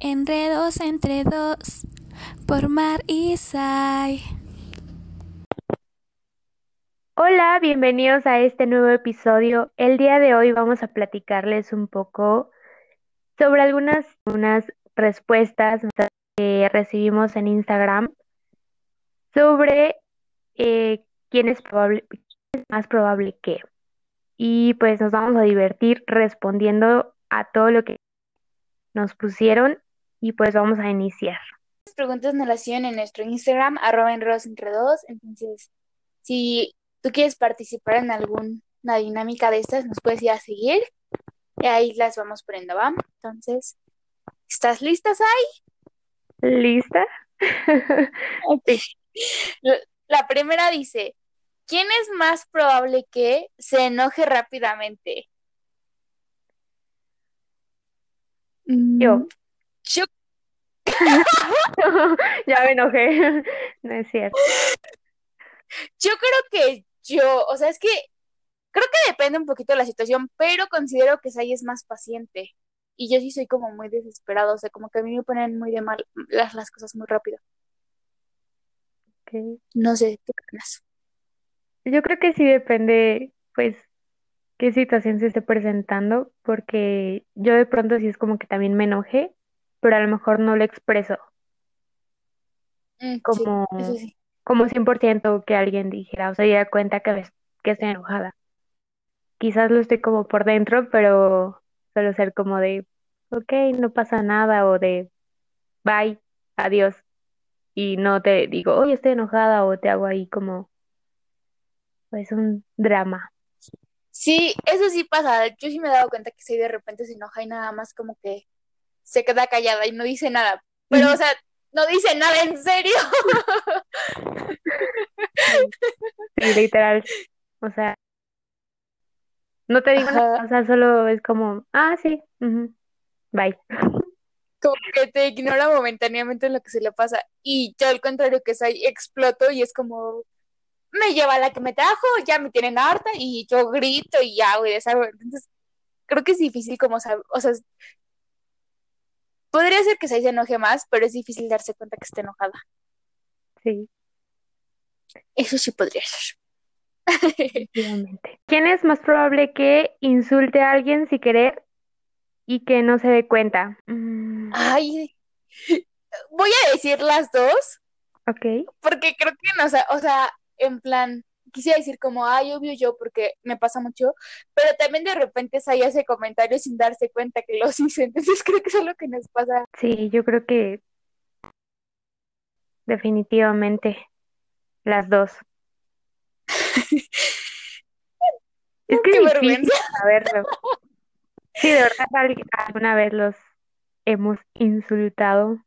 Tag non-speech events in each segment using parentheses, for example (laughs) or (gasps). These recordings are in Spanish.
Enredos entre dos por Mar y Sai. Hola, bienvenidos a este nuevo episodio. El día de hoy vamos a platicarles un poco sobre algunas unas respuestas que recibimos en Instagram sobre eh, quién es probable, quién es más probable que. Y pues nos vamos a divertir respondiendo a todo lo que nos pusieron y pues vamos a iniciar. Las preguntas nos las hacían en nuestro Instagram, arroba enredos entre dos. Entonces, si tú quieres participar en alguna dinámica de estas, nos puedes ir a seguir y ahí las vamos poniendo, ¿va? Entonces, ¿estás lista, Sai? ¿Lista? (laughs) La- La primera dice, ¿quién es más probable que se enoje rápidamente? Yo. Yo (laughs) Ya me enojé. No es cierto. Yo creo que yo, o sea, es que creo que depende un poquito de la situación, pero considero que Sai es más paciente. Y yo sí soy como muy desesperado, o sea, como que a mí me ponen muy de mal las, las cosas muy rápido. Ok. No sé, ¿tú qué opinas? Yo creo que sí depende, pues, qué situación se esté presentando, porque yo de pronto sí es como que también me enojé, pero a lo mejor no lo expreso Mm, sí, como, eso sí. como 100% que alguien dijera, o sea, ya cuenta que, que estoy enojada. Quizás lo estoy como por dentro, pero suelo ser como de, ok, no pasa nada, o de, bye, adiós, y no te digo, oye, estoy enojada, o te hago ahí como, pues, un drama. Sí, eso sí pasa. Yo sí me he dado cuenta que Sai de repente se enoja y nada más como que se queda callada y no dice nada. Pero, o sea, no dice nada en serio. (laughs) Sí, literal. O sea, no te digo nada, o sea, solo es como, ah, sí, bye. como que te ignora momentáneamente lo que se le pasa. Y yo al contrario que soy, exploto y es como, me lleva la que me trajo, ya me tienen harta y yo grito y hago y deshago. Entonces, creo que es difícil como saber, o sea, podría ser que se enoje más, pero es difícil darse cuenta que está enojada. Sí, Eso sí podría ser. efectivamente. ¿Quién es más probable que insulte a alguien sin querer y que no se dé cuenta? Mm, Ay, voy a decir las dos, ok, porque creo que no, o sea, o sea, en plan, quisiera decir como, ay, obvio yo, porque me pasa mucho, pero también de repente Sai hace comentarios sin darse cuenta que los (laughs) hice, entonces creo que eso es lo que nos pasa. sí, yo creo que definitivamente las dos. (laughs) Es que Qué es difícil saberlo. Sí, de verdad, alguna vez los hemos insultado,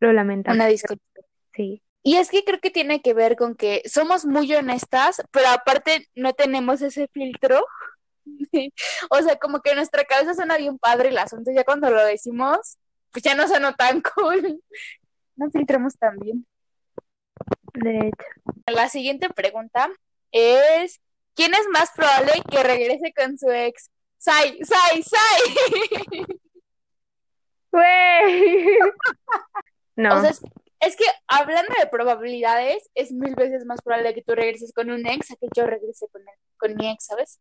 lo lamentamos, Una disculpa. sí. Y es que creo que tiene que ver con que somos muy honestas, pero aparte no tenemos ese filtro. (laughs) O sea, como que nuestra cabeza suena bien padre el asunto, ya cuando lo decimos, pues ya no suena tan (laughs) cool. No filtramos tan bien. De hecho. La siguiente pregunta es, ¿quién es más probable que regrese con su ex? Sai, Sai, Sai. (laughs) Güey. No, O sea, es, que hablando de probabilidades, es mil veces más probable que tú regreses con un ex a que yo regrese con, con mi ex, ¿sabes?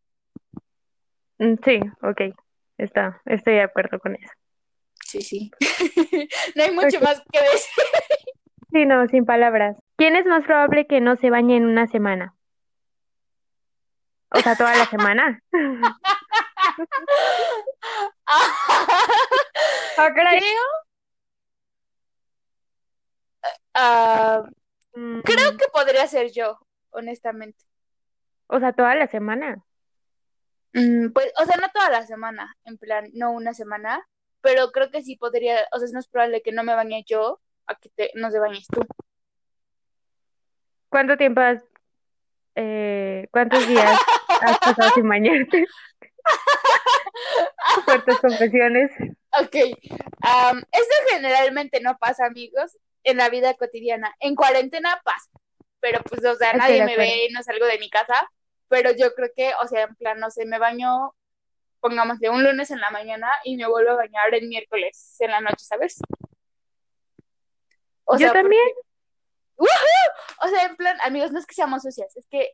mm, sí, ok. Está, estoy de acuerdo con eso. Sí, sí. (laughs) No hay mucho más que decir. Sí, no, sin palabras. ¿Quién es más probable que no se bañe en una semana? O sea, toda la semana. (laughs) (laughs) Ah. Creo, Mm, creo que podría ser yo, honestamente. O sea, toda la semana. Mm, pues, o sea, no toda la semana, en plan, no una semana, pero creo que sí podría, o sea, es más probable que no me bañe yo a que te, no te bañes tú. ¿Cuánto tiempo has, eh, cuántos días has (laughs) pasado sin bañarte? Fuertes (laughs) confesiones. Ok, am, esto generalmente no pasa, amigos, en la vida cotidiana. En cuarentena pasa, pero pues, o sea, nadie me ve, no salgo de mi casa, pero yo creo que, o sea, en plan, no sé, me baño pongámosle un lunes en la mañana y me vuelvo a bañar el miércoles en la noche, ¿sabes? O Yo sea, porque- también. ¡Woohoo! O sea, en plan, amigos, no es que seamos sucias, es que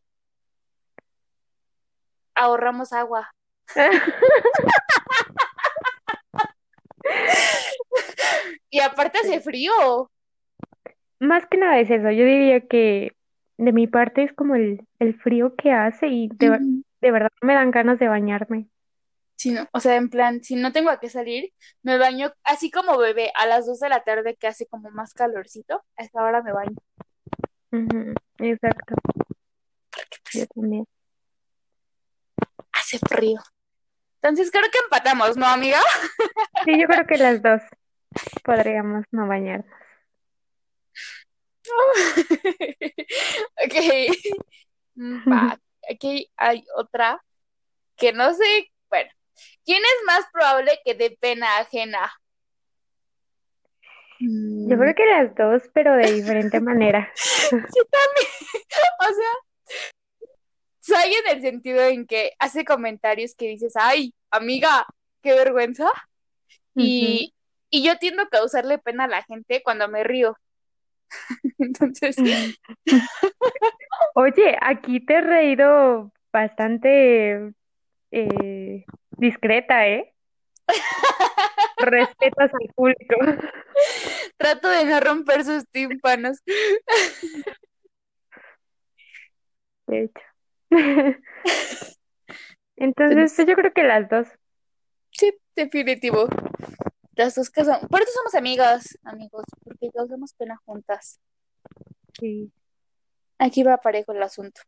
ahorramos agua. (laughs) Y aparte hace frío. Más que nada es eso. Yo diría que de mi parte es como el, el frío que hace y de, ver- Ujú. de verdad me dan ganas de bañarme. Sí, no, o sea, en plan, si no tengo a qué salir, me baño así como bebé a las 2 de la tarde que hace como más calorcito, a esa hora me baño. Exacto. Yo también. Hace frío. Entonces creo que empatamos, ¿no, amiga? Sí, yo creo que las dos podríamos no bañarnos. (laughs) Ok. Mm, va. Aquí hay otra que no sé. Bueno, ¿quién es más probable que dé pena ajena? Yo creo que las dos, pero de diferente (laughs) manera. Sí, también. O sea, soy en el sentido en que hace comentarios que dices, ay, amiga, qué vergüenza. Y, y yo tiendo a causarle pena a la gente cuando me río. (laughs) Entonces, Oye, aquí te he reído bastante eh, discreta, ¿eh? (laughs) Respetas al público. trato de no romper sus tímpanos. De hecho. (laughs) Entonces, pues, yo creo que las dos. Sí, definitivo. Las dos que son. Por eso somos amigas, amigos, porque causamos pena juntas. Sí. Aquí va parejo el asunto.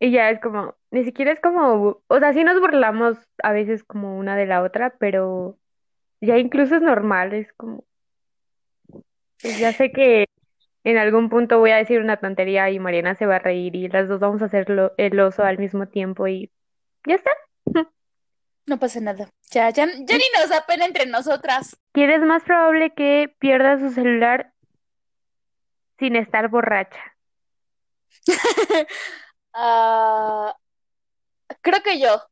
Y ya es como, ni siquiera es como, o sea, sí nos burlamos a veces como una de la otra, pero ya incluso es normal, es como, pues ya sé que en algún punto voy a decir una tontería y Mariana se va a reír y las dos vamos a hacer el oso al mismo tiempo y ya está. No pasa nada. Ya, ya, ya ni nos da pena entre nosotras. ¿Quién es más probable que pierda su celular sin estar borracha? (laughs) Ah, creo que yo.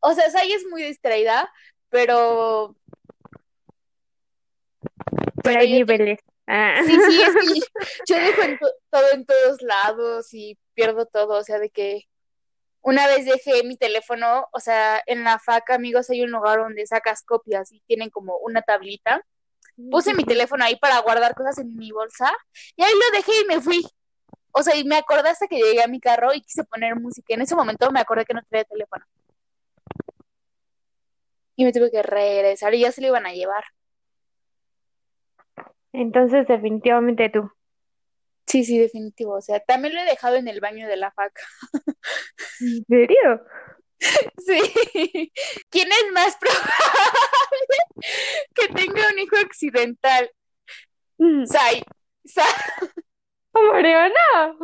O sea, Sai es muy distraída, pero. Pero Pero hay niveles. Ah. Sí, sí, es que (laughs) yo, dejo en todo en todos lados y pierdo todo, o sea, de que una vez dejé mi teléfono, o sea, en la faca, amigos, hay un lugar donde sacas copias y tienen como una tablita. Puse mi teléfono ahí para guardar cosas en mi bolsa y ahí lo dejé y me fui. O sea, y me acordé hasta que llegué a mi carro y quise poner música. En ese momento me acordé que no traía teléfono. Y me tuve que regresar y ya se lo iban a llevar. Entonces, definitivamente tú. Sí, sí, definitivo. O sea, también lo he dejado en el baño de la faca. ¿En serio? (laughs) Sí. ¿Quién es más probable que tenga un hijo accidental? Mm. Sai. Sai. Mariana.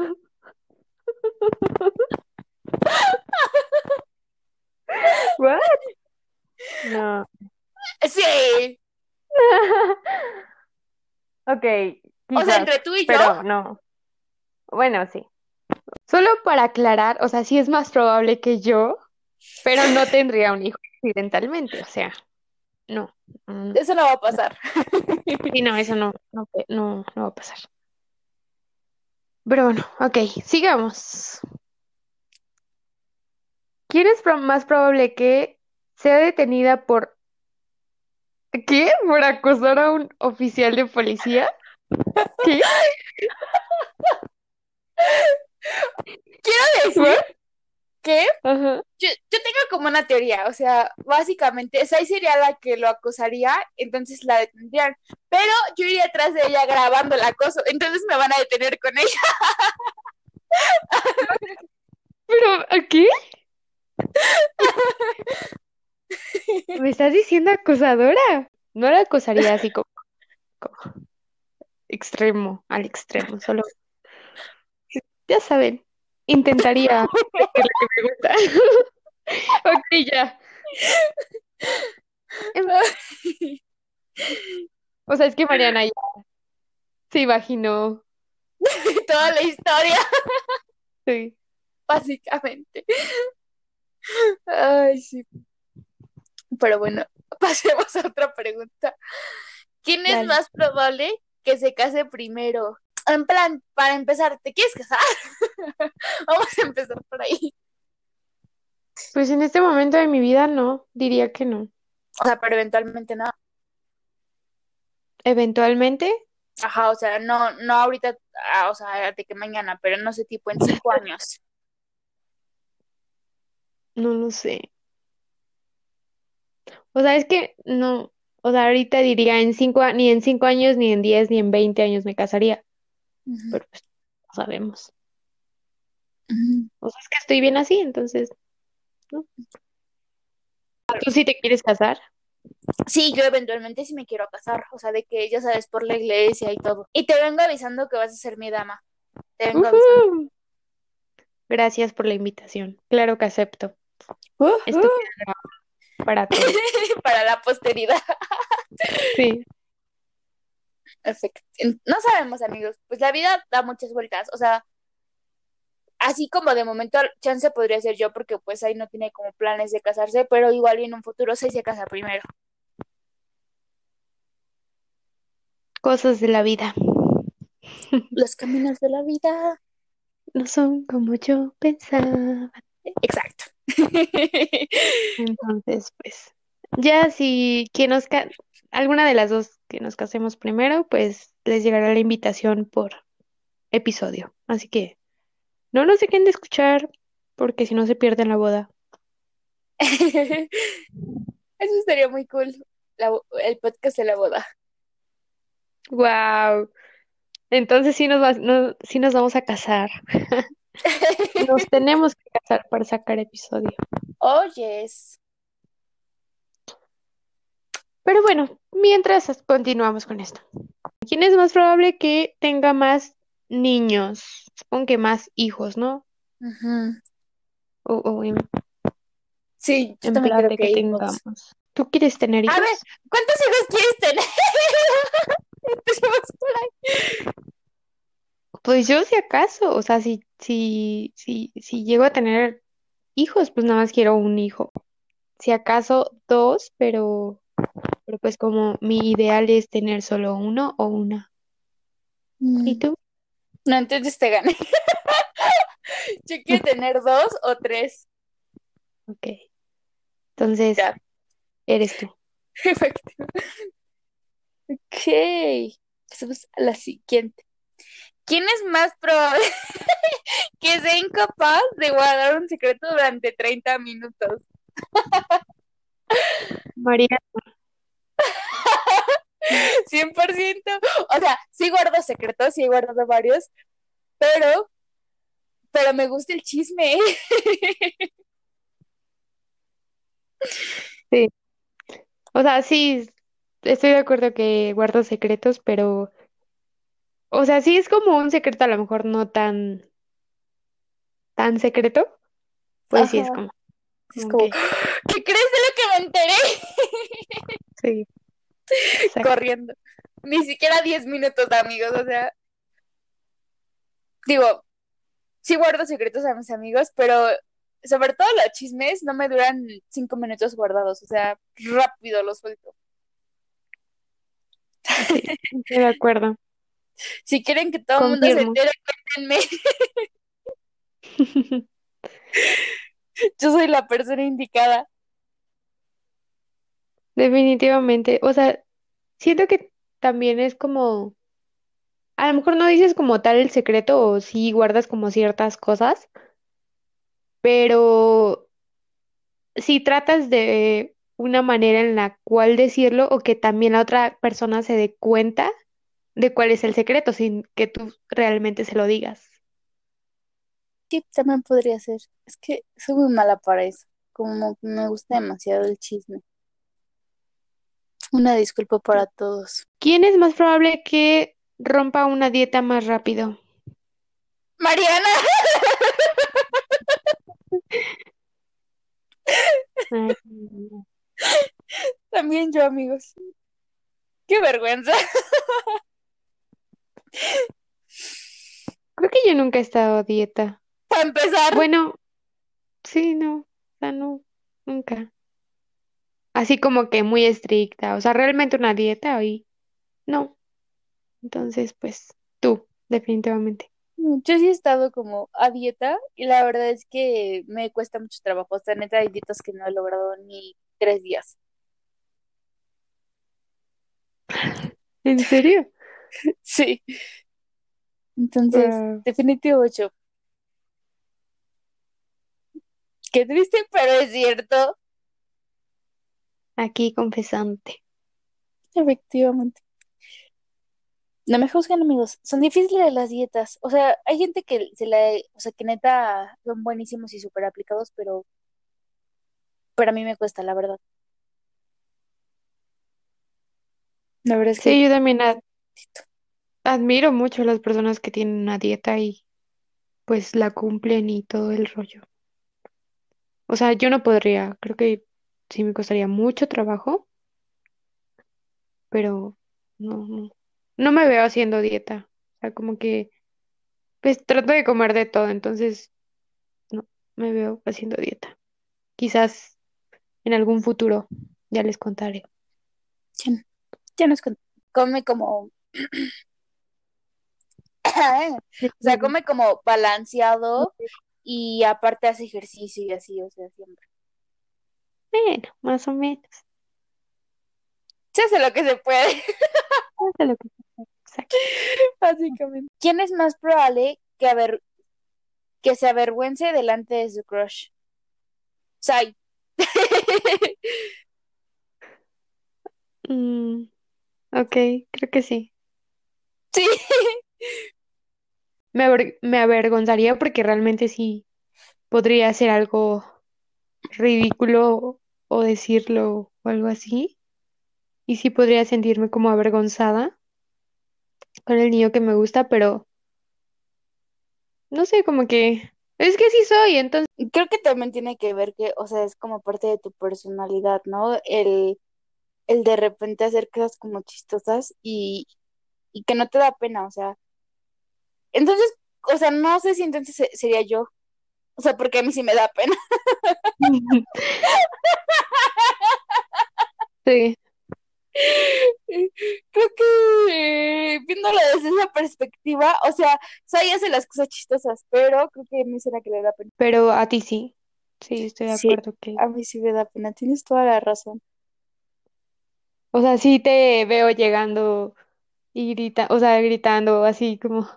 What? No. Sí. (laughs) Ok, O sea, entre tú y yo. pero no. Bueno, sí. Solo para aclarar, o sea, sí es más probable que yo, pero no tendría un hijo accidentalmente, o sea, no. Mm, Eso no va a pasar. Sí, no, eso no, no, no, no va a pasar. Pero bueno, ok, sigamos. ¿Quién es más probable que sea detenida por... ¿Qué? ¿Por acosar a un oficial de policía? ¿Qué? (laughs) Quiero decir que Ajá. yo, yo tengo como una teoría, o sea, básicamente, Sai sería la que lo acosaría, entonces la detendrían, pero yo iría atrás de ella grabando el acoso, entonces me van a detener con ella. (laughs) ¿Pero a qué? ¿Me estás diciendo acosadora? No la acosaría así como, como extremo, al extremo, solo, ya saben, intentaría (laughs) decirle que me gusta. (laughs) Ok, ya. Em, O sea, es que Mariana ya se imaginó. (laughs) Toda la historia, Sí. básicamente. Ay, sí. Pero bueno, pasemos a otra pregunta. ¿Quién es Dale. más probable que se case primero? En plan, para empezar, ¿te quieres casar? (laughs) Vamos a empezar por ahí. Pues en este momento de mi vida no, diría que no. O sea, pero eventualmente no. Eventualmente, Ajá, o sea, no, no ahorita, ah, o sea, de que mañana, pero no sé, tipo en cinco (laughs) años. no lo sé. O sea, es que no, o sea, ahorita diría en cinco, ni en cinco años, ni en diez, ni en veinte años me casaría, Pero pues no sabemos. O sea, es que estoy bien así, entonces, ¿no? ¿Tú sí te quieres casar? Sí, yo eventualmente sí me quiero casar, o sea, de que ya sabes, por la iglesia y todo. Y te vengo avisando que vas a ser mi dama. Te vengo avisando. Gracias por la invitación. Claro que acepto. Esto queda grabado para todos. (laughs) Para la posteridad. Sí. Perfecto. No sabemos, amigos, pues la vida da muchas vueltas, o sea, así como de momento chance podría ser yo porque pues ahí no tiene como planes de casarse, pero igual y en un futuro sí se casa primero. Cosas de la vida. (laughs) Los caminos de la vida. No son como yo pensaba. Exacto. (laughs) Entonces, pues, ya si quien nos alguna de las dos que nos casemos primero, pues les llegará la invitación por episodio. Así que no nos dejen de escuchar, porque si no se pierden la boda. (laughs) Eso estaría muy cool, la el podcast de la boda. Wow. Entonces sí nos va- no- sí nos vamos a casar. (laughs) Nos tenemos que casar para sacar episodio. Oh, yes. Pero bueno, mientras continuamos con esto. ¿Quién es más probable que tenga más niños? Supongo que más hijos, ¿no? Ujú. O, o en, Sí, yo en también plan creo de que que tengamos. ¿Tú quieres tener A hijos? ver, ¿cuántos hijos quieres tener? (laughs) Empecemos por ahí. Pues yo si acaso, o sea, si, si, si, si llego a tener hijos, pues nada más quiero un hijo. Si acaso dos, pero, pero pues como mi ideal es tener solo uno o una. ¿Y Mm, tú? No, entonces te gané. (laughs) Yo quiero tener dos o tres. Ok. Entonces, Ya, eres tú. (laughs) perfecto. Ok. Pasemos a la siguiente. ¿Quién es más probable (laughs) que sea incapaz de guardar un secreto durante 30 minutos? María, (laughs) 100%. O sea, sí guardo secretos, sí he guardado varios, pero, pero me gusta el chisme. (laughs) sí. O sea, sí, estoy de acuerdo que guardo secretos, pero, o sea, sí es como un secreto a lo mejor no tan, tan secreto, pues sí es como, Es (gasps) ¿qué crees de lo que me enteré? (laughs) sí, exacto. Corriendo. Ni siquiera 10 minutos, amigos. O sea, digo, sí guardo secretos a mis amigos, pero sobre todo los chismes no me duran 5 minutos guardados. O sea, rápido los suelto. Sí, estoy de acuerdo. Si quieren que todo el mundo se entere, cuéntenme. (laughs) Yo soy la persona indicada. Definitivamente. O sea, siento que también es como, a lo mejor no dices como tal el secreto o sí guardas como ciertas cosas, pero si tratas de una manera en la cual decirlo o que también la otra persona se dé cuenta de cuál es el secreto sin que tú realmente se lo digas. Sí, también podría ser. Es que soy muy mala para eso. Como me gusta demasiado el chisme. Una disculpa para todos. ¿Quién es más probable que rompa una dieta más rápido? Mariana. Ay, (laughs) También yo, amigos. Qué vergüenza. creo que yo nunca he estado a dieta. Para empezar. Bueno, sí, no, o sea, no, nunca. Así como que muy estricta, o sea, realmente una dieta y no. Entonces, pues tú, definitivamente. Mm, Yo sí he estado como a dieta y la verdad es que me cuesta mucho trabajo. O sea, neta, hay dietas que no he logrado ni tres días. ¿En serio? (laughs) Sí. Entonces, definitivo ocho. Qué triste, pero es cierto. Aquí confesante. Efectivamente. No me juzguen, amigos. Son difíciles las dietas. O sea, hay gente que se la, o sea, que neta son buenísimos y súper aplicados, pero, pero a mí me cuesta, la verdad. La verdad es que Sí, yo también ad- admiro mucho a las personas que tienen una dieta y pues la cumplen y todo el rollo. O sea, yo no podría, creo que sí me costaría mucho trabajo, pero no, no, no me veo haciendo dieta. O sea, como que pues trato de comer de todo, entonces no me veo haciendo dieta. Quizás en algún futuro ya les contaré. ya, ya nos con- come como, (coughs) o sea, come como balanceado y aparte hace ejercicio y así, o sea, siempre. Bueno, más o menos. Se hace lo que se puede, Hace lo que sea. Exacto. básicamente. ¿Quién es más probable que, aver- que se avergüence delante de su crush? Sai. (laughs) Mm, ok, creo que sí. Sí. Me, aver- me avergonzaría porque realmente sí podría hacer algo ridículo o decirlo o algo así. Y sí podría sentirme como avergonzada con el niño que me gusta, pero no sé, como que es que sí soy, entonces Creo que también tiene que ver que, o sea, es como parte de tu personalidad, ¿no? El, el de repente hacer cosas como chistosas y, y que no te da pena, o sea. Entonces, o sea, no sé si entonces se- sería yo. O sea, porque a mí sí me da pena. (laughs) sí, Creo que eh, viéndolo desde esa perspectiva, o sea, Sai hace las cosas chistosas, pero creo que a mí será que le da pena. pero a ti sí. Sí, estoy de Sí, acuerdo que, a mí sí me da pena, tienes toda la razón. o sea, sí te veo llegando y grita, o sea, gritando así como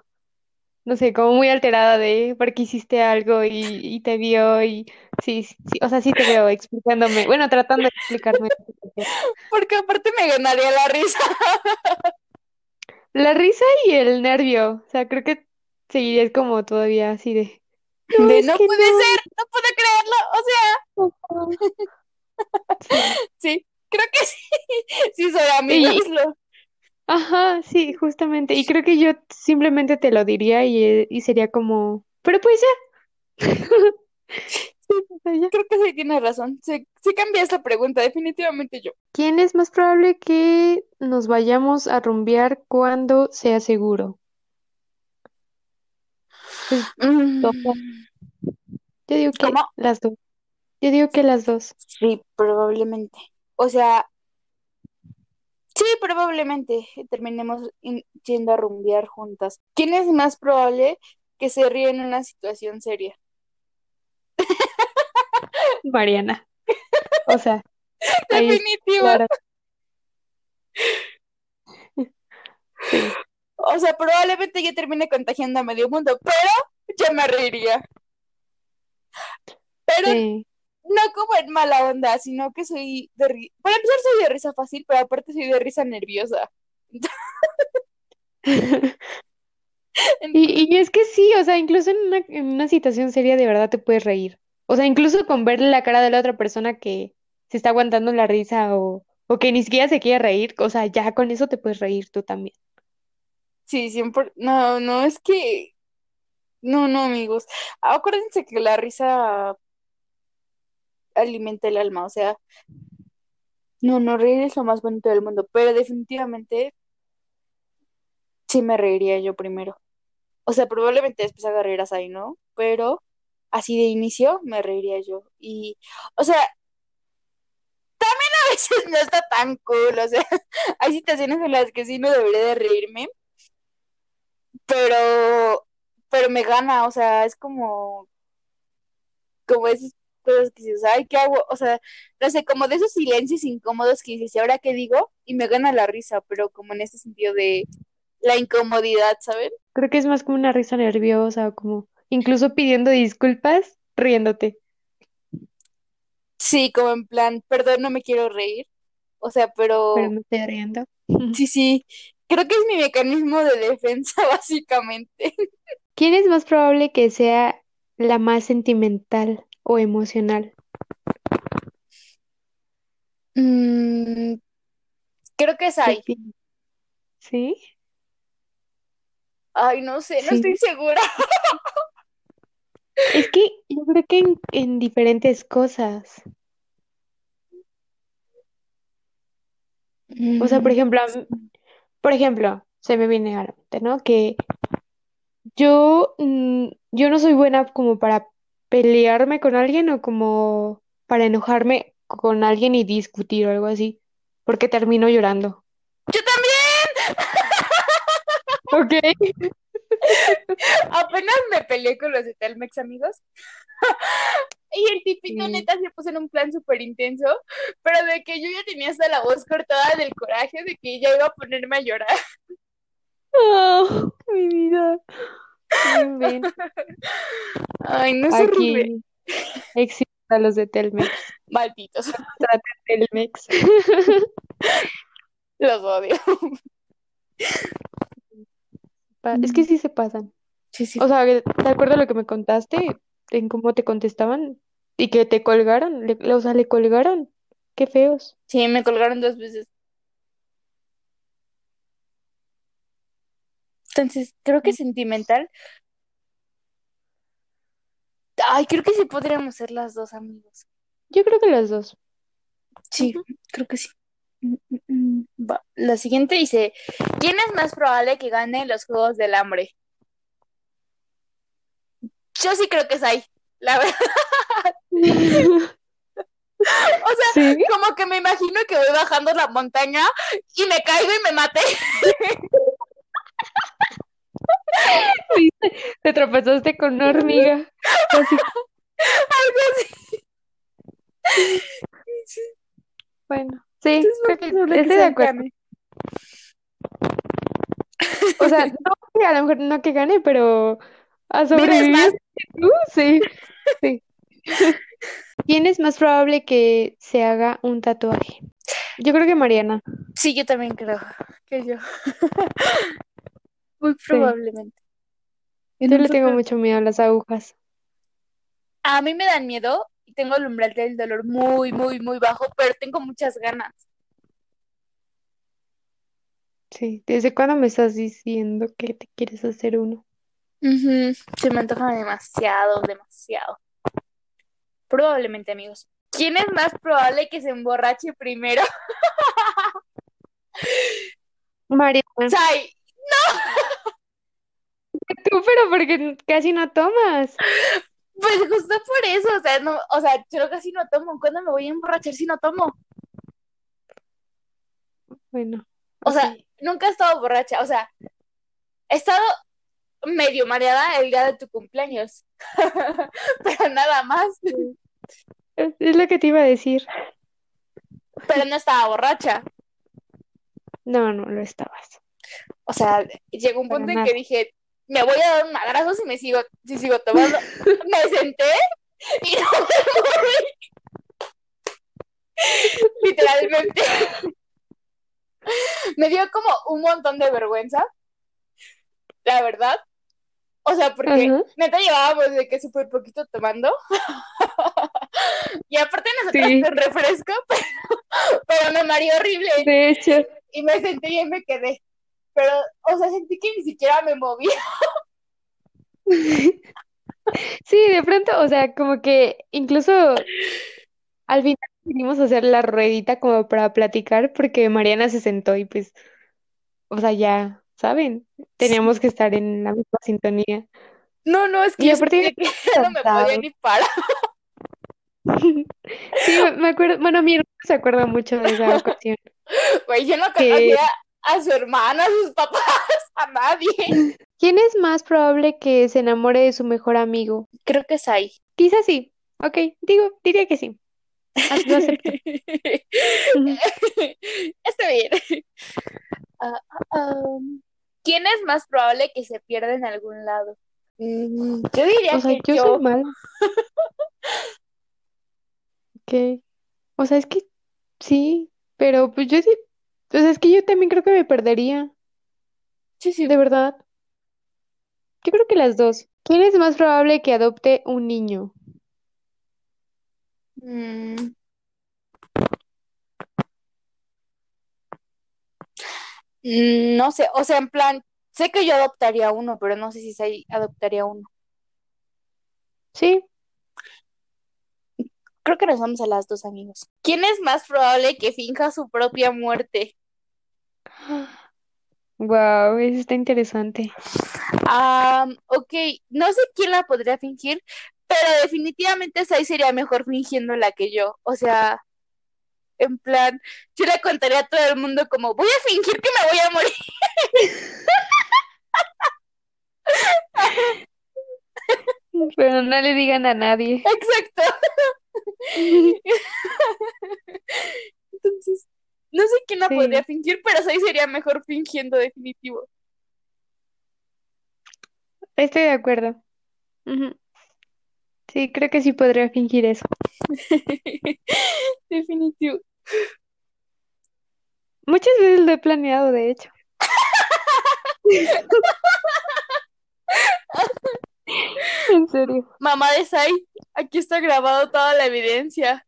no sé, como muy alterada de porque hiciste algo y, y te vio y sí, sí, sí, o sea, sí te veo explicándome, bueno, tratando de explicarme. (laughs) Porque aparte me ganaría la risa. La risa y el nervio, o sea, creo que seguirías como todavía así de, no, De no que puede no. ser, no puedo creerlo. O sea, Sí. (laughs) sí, creo que sí. (laughs) Sí, soy amigos. Y, ajá, sí, justamente, y creo que yo simplemente te lo diría y, eh, y sería como, pero pues ya. (laughs) (laughs) Creo que sí tienes razón. Sí, sí cambia esta pregunta, definitivamente yo. ¿Quién es más probable que nos vayamos a rumbear cuando sea seguro? Pues Mm, todas. Yo digo que ¿Cómo? las dos. Yo digo que las dos. Sí, probablemente. O sea, probablemente terminemos in- yendo a rumbear juntas. ¿Quién es más probable que se ríe en una situación seria? (laughs) Mariana. O sea, (laughs) ahí Definitivo. claro. Sí, O sea, probablemente yo termine contagiando a medio mundo, pero yo me reiría. Pero sí. No como en mala onda, sino que soy de ri- Para empezar, soy de risa fácil, pero aparte soy de risa nerviosa. (laughs) Y, y es que sí, o sea, incluso en una, en una situación seria de verdad te puedes reír. O sea, incluso con verle la cara de la otra persona que se está aguantando la risa o, o que ni siquiera se quiere reír, o sea, ya con eso te puedes reír tú también. Sí, siempre. No, no, es que. No, no, amigos. Acuérdense que la risa alimenta el alma, o sea, no, no reír es lo más bonito del mundo, pero definitivamente sí me reiría yo primero. O sea, probablemente después haga reír a Sai, ¿no? Pero así de inicio me reiría yo. Y, o sea, también a (laughs) veces no está tan cool, o sea, (laughs) hay situaciones en las que sí no debería de reírme, pero, pero me gana, o sea, es como, como esas cosas que dices, ay, ¿qué hago? O sea, no sé, como de esos silencios incómodos que dices, ¿y ahora qué digo? Y me gana la risa, pero como en este sentido de la incomodidad, ¿saben? Creo que es más como una risa nerviosa, como incluso pidiendo disculpas, riéndote. Sí, como en plan, perdón, no me quiero reír. O sea, pero Pero me estoy riendo. sí, sí, creo que es mi mecanismo de defensa, (laughs) básicamente. ¿Quién es más probable que sea la más sentimental o emocional? Mm, creo que es ¿Qué ahí. ¿Sí? Ay, no sé, no Sí. estoy segura. (laughs) Es que yo creo que en, en diferentes cosas. O sea, por ejemplo, a mí- por ejemplo, se me viene a la mente, ¿no? Que yo, mm, yo no soy buena como para pelearme con alguien o como para enojarme con alguien y discutir o algo así, porque termino llorando. Yo también. Ok. (laughs) Apenas me peleé con los de Telmex, amigos. (laughs) Y el tipito Sí. neta se puso en un plan súper intenso, pero de que yo ya tenía hasta la voz cortada del coraje de que ya iba a ponerme a llorar. (laughs) Oh, mi vida. Ay, no horrible. Aquí existen a los de Telmex. Malditos, Telmex. los odio. Es que sí se pasan. Sí, sí. O sea, ¿te acuerdas lo que me contaste? En cómo te contestaban y que te colgaron. Le- o sea, le colgaron. Qué feos. Sí, me colgaron dos veces. Entonces, creo que sentimental. Ay, creo que sí podríamos ser las dos, amigos. Yo creo que las dos. Sí, creo que sí. Mm, mm, mm. Va. La siguiente dice, ¿quién es más probable que gane los Juegos del Hambre? Yo sí creo que es ahí, la (laughs) verdad. O sea, (laughs) Sí. como que me imagino que voy bajando la montaña y me caigo y me maté. (laughs) (laughs) Te tropezaste con una hormiga. Así. Algo así. Bueno, sí, Entonces, creo que probable que estoy de acuerdo. gane. O sea, no, a lo mejor no que gane, pero a ¿Vives sobrevivir más? tú, sí, sí. ¿Quién es más probable que se haga un tatuaje? Yo creo que Mariana. Sí, yo también creo que yo. Muy probablemente. En Yo un le tengo mucho miedo a las agujas. A mí me dan miedo y tengo el umbral del dolor muy, muy, muy bajo, pero tengo muchas ganas. Sí, ¿desde cuándo me estás diciendo que te quieres hacer uno? Se me antoja demasiado, demasiado. Probablemente, amigos. ¿Quién es más probable que se emborrache primero? (laughs) Mariana, Sai, tú, pero porque casi no tomas. pues justo por eso, o sea, no, o sea, yo casi no tomo. ¿Cuándo me voy a emborrachar si no tomo? Bueno, O sea, nunca he estado borracha, o sea, he estado medio mareada el día de tu cumpleaños, (laughs) pero nada más, Es, lo que te iba a decir. pero no estaba borracha. No, no lo estabas. O sea, llegó un Para punto en que dije, me voy a dar un madrazo si me sigo, si sigo tomando. (laughs) Me senté y no me moví. (laughs) Literalmente. Me dio como un montón de vergüenza, la verdad. O sea, porque Ajá. neta llevábamos de que súper poquito tomando. (laughs) Y aparte nosotros Sí. con refresco, pero, pero me mareó horrible. De hecho, Y me senté y me quedé. Pero, o sea, sentí que ni siquiera me movía. (laughs) sí, de pronto, o sea, como que incluso al final decidimos hacer la ruedita como para platicar porque Mariana se sentó y pues, o sea, ya, ¿saben? Teníamos que estar en la misma sintonía. No, no, es que Y yo aparte que (laughs) no me podía ni parar. (laughs) Sí, me- acuerdo, bueno, mi hermano se acuerda mucho de esa ocasión. Güey, yo no Que- conocía a su hermano, a sus papás, a nadie. ¿Quién es más probable que se enamore de su mejor amigo? Creo que es ahí. Quizás sí. Ok, digo, diría que sí. Ah, lo acepto. (laughs) Está bien. Ah, ah, um, ¿quién es más probable que se pierda en algún lado? Mm, yo diría O sea, que yo yo. soy mala. Ok. O sea, es que sí, pero pues yo sí. O sea, es que yo también creo que me perdería, Sí, sí. de verdad. Yo creo que las dos. ¿Quién es más probable que adopte un niño? Mm. Mm, No sé, o sea, en plan, sé que yo adoptaría uno, pero no sé si Sai adoptaría uno. Sí, Creo que nos vamos a las dos, amigos. ¿Quién es más probable que finja su propia muerte? Wow, eso está interesante. Am, ok, no sé quién la podría fingir, pero definitivamente Sai sería mejor fingiéndola que yo. O sea, en plan, yo le contaría a todo el mundo como, voy a fingir que me voy a morir. (laughs) Pero no le digan a nadie. Exacto. (laughs) (laughs) Entonces, no sé quién la Sí. podría fingir, pero Sai sería mejor fingiendo definitivo. Estoy de acuerdo. Sí, creo que sí podría fingir eso. (laughs) Definitivo. Muchas veces lo he planeado, de hecho. (laughs) En serio. Mamá de Sai, aquí está grabado toda la evidencia.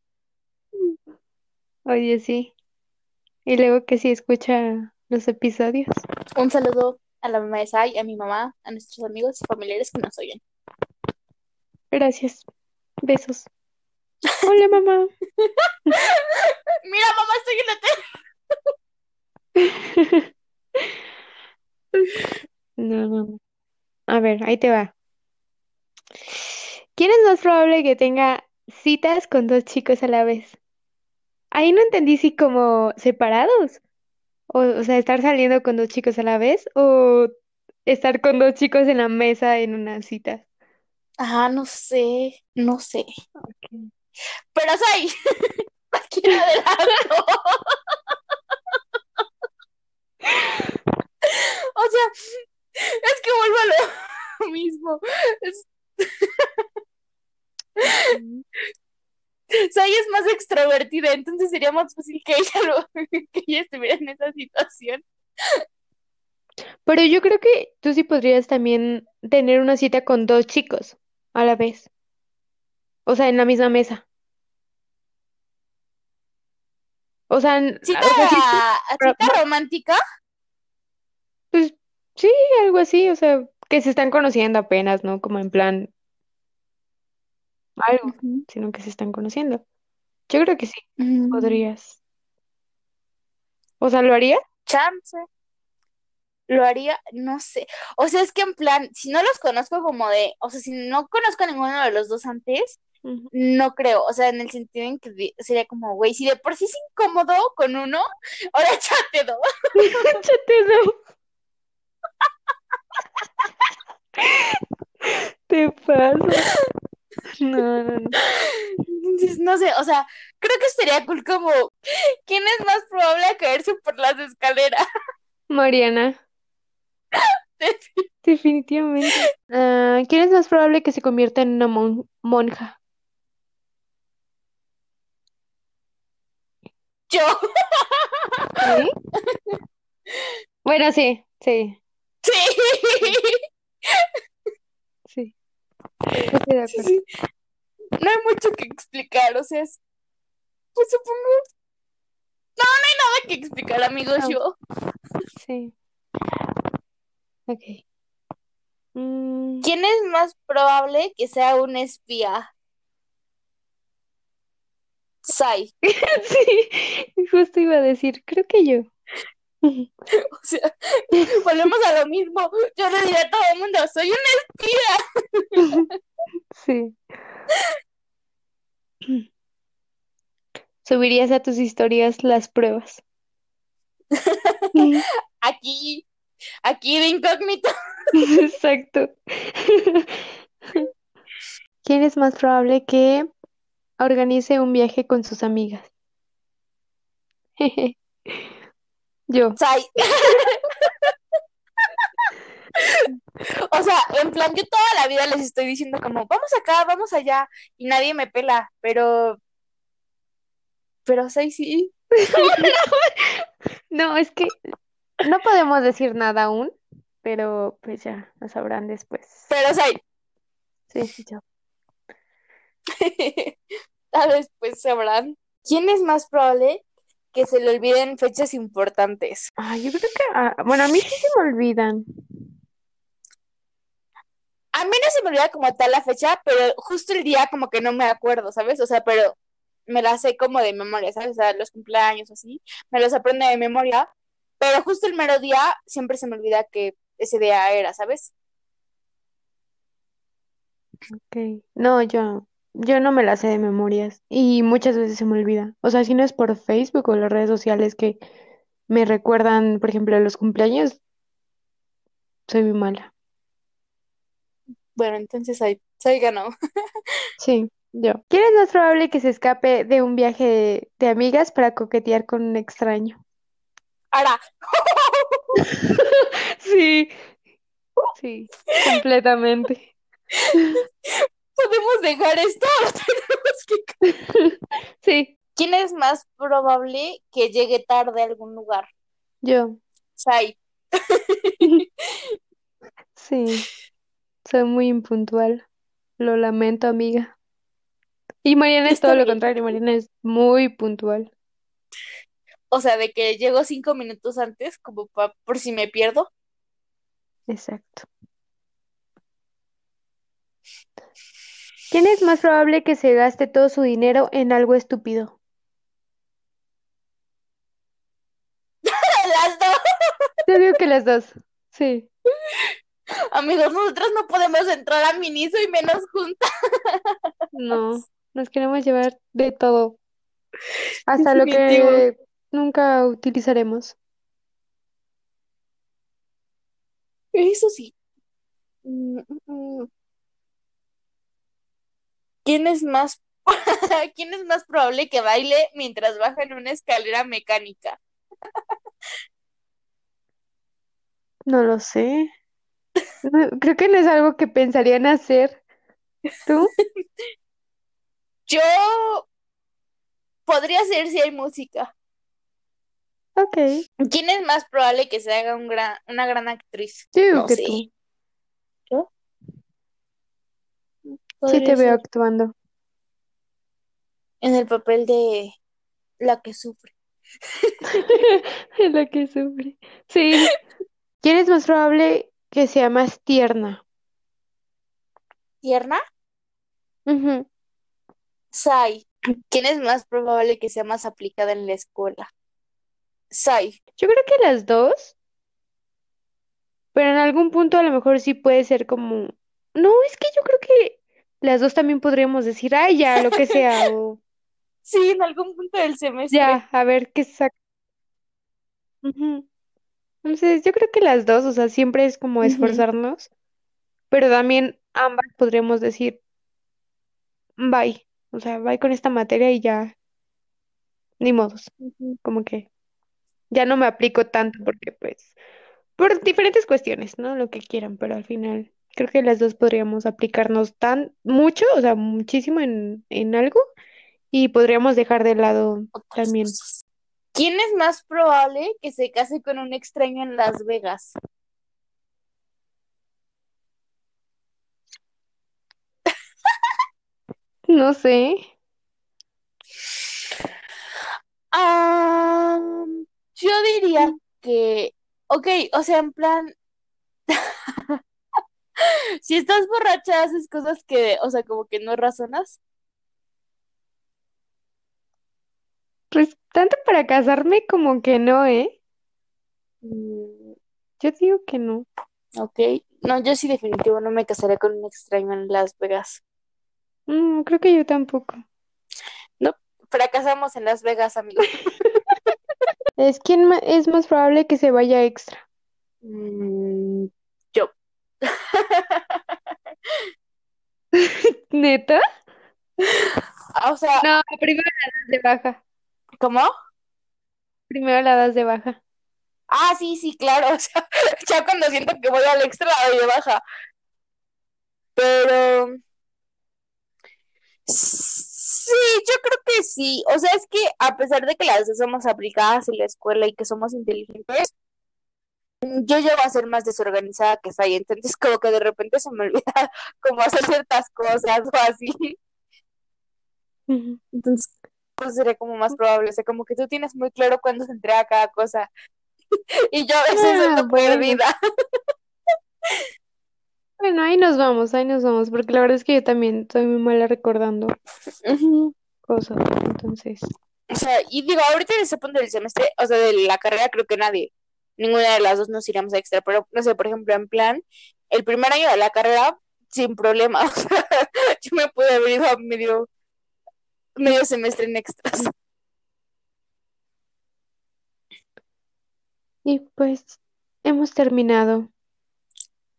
Oye, sí. Y luego que sí escucha los episodios. Un saludo a la mamá de Sai, a mi mamá, a nuestros amigos y familiares que nos oyen. Gracias. Besos. Hola, mamá. (laughs) Mira, mamá, estoy en la tele. (laughs) No, no, no. A ver, ahí te va. ¿Quién es más probable que tenga citas con dos chicos a la vez? Ahí no entendí si como separados. O, o sea, estar saliendo con dos chicos a la vez o estar con dos chicos en la mesa en una cita. Ah, no sé, no sé. Pero Sai, (laughs) cualquiera de las. O sea, es que vuelvo a lo (laughs) mismo. Es- Sai es más extrovertida, entonces sería más fácil que ella lo, (laughs) que ella estuviera en esa situación. Pero yo creo que tú sí podrías también tener una cita con dos chicos a la vez. O sea, en la misma mesa. O sea, ¿Cita, o sea, sí, (laughs) cita romántica? pues sí, algo así, o sea, que se están conociendo apenas, ¿no? Como en plan algo, Ujú. sino que se están conociendo. Yo creo que sí, Mm, podrías. O sea, ¿lo haría? Chance. Lo haría, no sé. O sea, es que en plan, si no los conozco como de, o sea, si no conozco a ninguno de los dos antes, Ujú. no creo. O sea, en el sentido en que di- sería como, güey, si de por sí es incómodo con uno, (laughs) ahora échate dos. (laughs) Échate. (laughs) Te pasa. (laughs) No, no, no. Entonces, no sé, o sea, creo que sería cool como, ¿quién es más probable a caerse por las escaleras? (laughs) Mariana, definitivamente. Ah, ¿quién es más probable que se convierta en una mon- monja? Yo. ¿Sí? (laughs) Bueno, sí, Sí. sí. Estoy de Sí, acuerdo. sí. No hay mucho que explicar, o sea, es, pues supongo, no, no hay nada que explicar, amigos, No. yo. Sí. Ok. Mm, ¿Quién es más probable que sea un espía? Sai. (laughs) sí, justo iba a decir, creo que yo. (laughs) O sea, volvemos a lo mismo. Yo le diré a todo el mundo, soy un espía. (laughs) Sí. Subirías a tus historias las pruebas. (laughs) Aquí, aquí de incógnito. Exacto. ¿Quién es más probable que organice un viaje con sus amigas? Yo. Sai. (laughs) O sea, en plan, yo toda la vida les estoy diciendo como, vamos acá, vamos allá, y nadie me pela, pero, pero Sai sí. (laughs) No, es que no podemos decir nada aún, pero pues ya lo sabrán después. Pero Sai, Sí, sí, yo. (laughs) tal vez pues sabrán. ¿Quién es más probable que se le olviden fechas importantes? Ay, yo creo que, ah, bueno, a mí sí se me olvidan. A mí no se me olvida como tal la fecha, pero justo el día como que no me acuerdo, ¿sabes? O sea, pero me la sé como de memoria, ¿sabes? O sea, los cumpleaños así, me los aprendo de memoria, pero justo el mero día siempre se me olvida que ese día era, ¿sabes? Ok. No, yo, yo no me la sé de memorias y muchas veces se me olvida. O sea, si no es por Facebook o las redes sociales que me recuerdan, por ejemplo, los cumpleaños, soy muy mala. Bueno, entonces ahí, ahí ganó. (laughs) Sí, yo. ¿Quién es más probable que se escape de un viaje de, de amigas para coquetear con un extraño? Ahora, (laughs) Sí, sí, completamente. (laughs) podemos dejar esto, (laughs) tenemos que... (laughs) Sí, ¿Quién es más probable que llegue tarde a algún lugar? yo. Sai. (laughs) Sí, soy muy impuntual. Lo lamento, amiga. Y Mariana es todo lo contrario, Mariana es muy puntual. O sea, de que llego cinco minutos antes, como pa- por si me pierdo. Exacto. ¿Quién es más probable que se gaste todo su dinero en algo estúpido? (laughs) Las dos. Yo digo que las dos. Sí. Amigos, nosotros no podemos entrar a Miniso y menos juntas. No, nos queremos llevar de todo. Hasta lo que nunca utilizaremos. Eso sí. Mm, mm, mm. ¿Quién es más, (laughs) quién es más probable que baile mientras baja en una escalera mecánica? No lo sé. No, creo que no es algo que pensarían hacer. ¿Tú? (laughs) Yo podría ser si hay música. Ok. ¿Quién es más probable que se haga un gran, una gran actriz? Yo No que sé. tú. ¿Yo? Sí te veo ser actuando. en el papel de la que sufre. (laughs) La que sufre. Sí. ¿Quién es más probable que sea más tierna? ¿Tierna? Ujú. Sai. ¿Quién es más probable que sea más aplicada en la escuela? Sai. Yo creo que las dos, pero en algún punto a lo mejor sí puede ser como, no, es que yo creo las dos también podríamos decir, ay, ya, lo que sea, (laughs) o Sí, en algún punto del semestre. ya, a ver qué saca. Ujú. Entonces, yo creo que las dos, o sea, siempre es como Ujú. esforzarnos, pero también ambas podríamos decir, bye, o sea, bye con esta materia y ya, ni modos, Ujú. como que ya no me aplico tanto porque pues, por diferentes cuestiones, ¿no? Lo que quieran, pero al final creo que las dos podríamos aplicarnos tan mucho, o sea, muchísimo en, en algo y podríamos dejar de lado también. ¿Quién es más probable que se case con un extraño en Las Vegas? No sé. Ah, yo diría que, ok, o sea, en plan, (laughs) (laughs) si estás borracha, haces cosas que, o sea, como que no razonas. Pues tanto para casarme como que no, ¿eh? Mm, Yo digo que no. ok, no, yo sí definitivo no me casaré con un extraño en Las Vegas. Mm, creo que yo tampoco. fracasamos en Las Vegas, amigos. (laughs) Es quién ma- es más probable que se vaya extra. Mm. (laughs) ¿Neta? O sea, No, primero la das de baja. ¿cómo? Primero la das de baja. Ah, sí, sí, claro. (laughs) O sea, ya cuando siento que voy al extra, la doy de baja. Pero sí, yo creo que sí. O sea, es que a pesar de que las dos somos aplicadas en la escuela y que somos inteligentes, yo llego a ser más desorganizada que Sai. Entonces, como que de repente se me (laughs) olvida cómo hacer ciertas cosas o así. Entonces, pues sería como más probable. O sea, como que tú tienes muy claro cuándo se entrega cada cosa. (laughs) Y yo a veces Ah, ando bueno. perdida. Bueno, ahí nos vamos, ahí nos vamos, porque la verdad es que yo también soy muy mala recordando cosas, entonces. O sea, y digo, ahorita en ese punto del semestre, o sea, de la carrera, creo que nadie, ninguna de las dos nos iríamos a extra, pero no sé, por ejemplo, en plan, el primer año de la carrera, sin problema, (laughs) o sea, yo me pude haber ido a medio, medio semestre en extras. Y pues hemos terminado.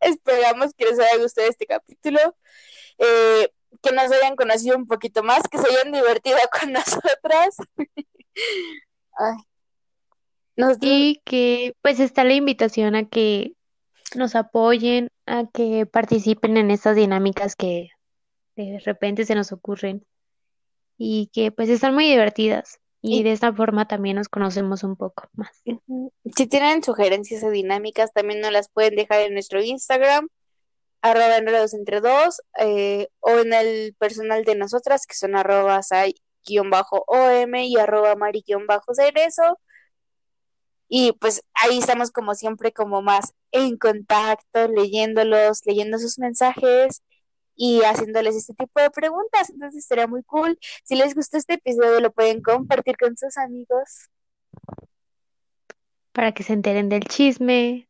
Esperamos que les haya gustado este capítulo, eh, que nos hayan conocido un poquito más, que se hayan divertido (laughs) con nosotras. (laughs) Ay. Nosotros, Y que pues está la invitación a que nos apoyen, a que participen en estas dinámicas que de repente se nos ocurren y que pues están muy divertidas. Y de esta forma también nos conocemos un poco más. Si tienen sugerencias o dinámicas, también nos las pueden dejar en nuestro Instagram, arroba enredos entre dos, eh, o en el personal de nosotras, que son arroba sai-om y arroba mari-cerezo. Y pues ahí estamos como siempre, como más en contacto, leyéndolos, leyendo sus mensajes y haciéndoles este tipo de preguntas. Entonces sería muy cool. Si les gustó este episodio, lo pueden compartir con sus amigos. Para que se enteren del chisme,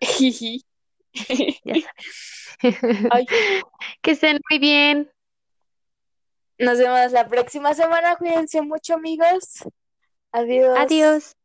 (laughs) ya saben. Ay. (laughs) Que estén muy bien. Nos vemos la próxima semana. Cuídense mucho, amigos. Adiós. Adiós.